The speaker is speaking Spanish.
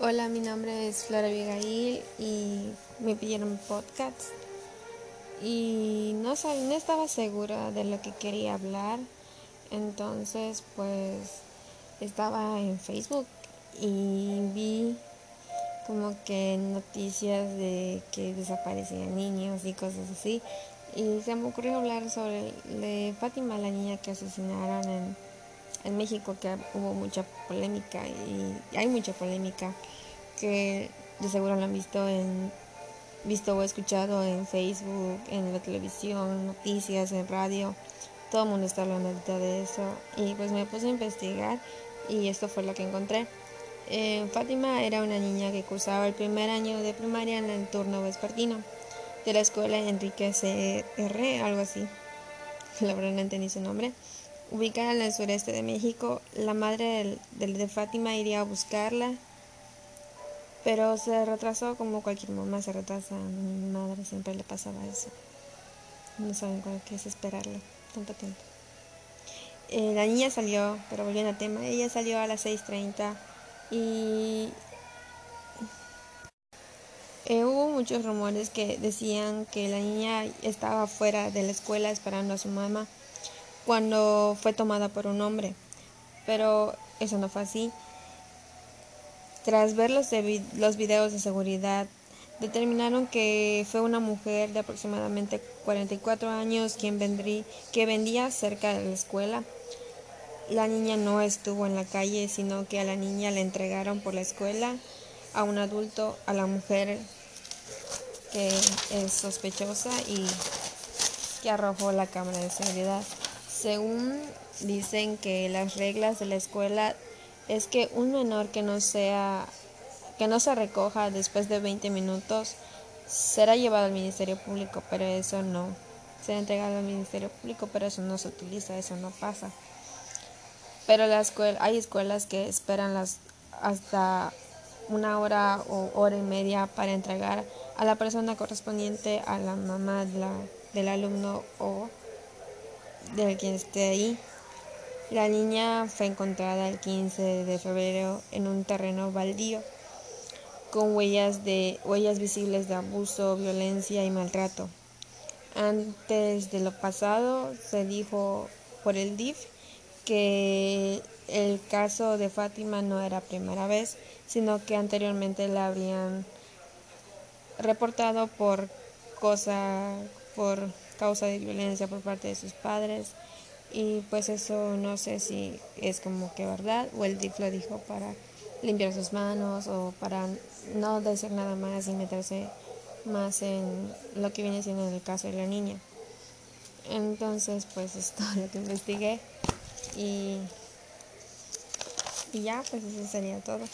Hola, mi nombre es Flora Abigail y me pidieron podcast. Y no, no estaba segura de lo que quería hablar, entonces pues estaba en Facebook y vi como que noticias de que desaparecían niños y cosas así. Y se me ocurrió hablar sobre de Fátima, la niña que asesinaron en, en México, que hubo mucha polémica y hay mucha polémica que de seguro lo han visto en visto o escuchado en Facebook, en la televisión, noticias, en radio. Todo el mundo está hablando ahorita de eso. Y pues me puse a investigar y esto fue lo que encontré. Eh, Fátima era una niña que cursaba el primer año de primaria en el turno vespertino de la escuela Enrique C.R., algo así. La verdad no entendí su nombre. Ubicada en el sureste de México, la madre de Fátima iría a buscarla pero se retrasó como cualquier mamá se retrasa. A mi madre siempre le pasaba eso. No saben cuál es esperarlo tanto tiempo. Eh, la niña salió, pero volviendo al tema, ella salió a las 6.30 y eh, hubo muchos rumores que decían que la niña estaba fuera de la escuela esperando a su mamá cuando fue tomada por un hombre, pero eso no fue así. Tras ver los, los videos de seguridad, determinaron que fue una mujer de aproximadamente 44 años quien vendrí, que vendía cerca de la escuela. La niña no estuvo en la calle, sino que a la niña le entregaron por la escuela a un adulto, a la mujer que es sospechosa y que arrojó la cámara de seguridad. Según dicen que las reglas de la escuela es que un menor que no sea que no se recoja después de 20 minutos será llevado al Ministerio Público, pero eso no será entregado al Ministerio Público, pero eso no se utiliza, eso no pasa. Pero la escuela, hay escuelas que esperan las hasta una hora o hora y media para entregar a la persona correspondiente a la mamá del alumno o de quien esté ahí. La niña fue encontrada el 15 de febrero en un terreno baldío con huellas de huellas visibles de abuso, violencia y maltrato. Antes de lo pasado se dijo por el DIF que el caso de Fátima no era primera vez, sino que anteriormente la habrían reportado por cosa por causa de violencia por parte de sus padres y pues eso no sé si es como que verdad o el DIF lo dijo para limpiar sus manos o para no decir nada más y meterse más en lo que viene siendo el caso de la niña. Entonces pues es lo que investigué y, y ya pues eso sería todo.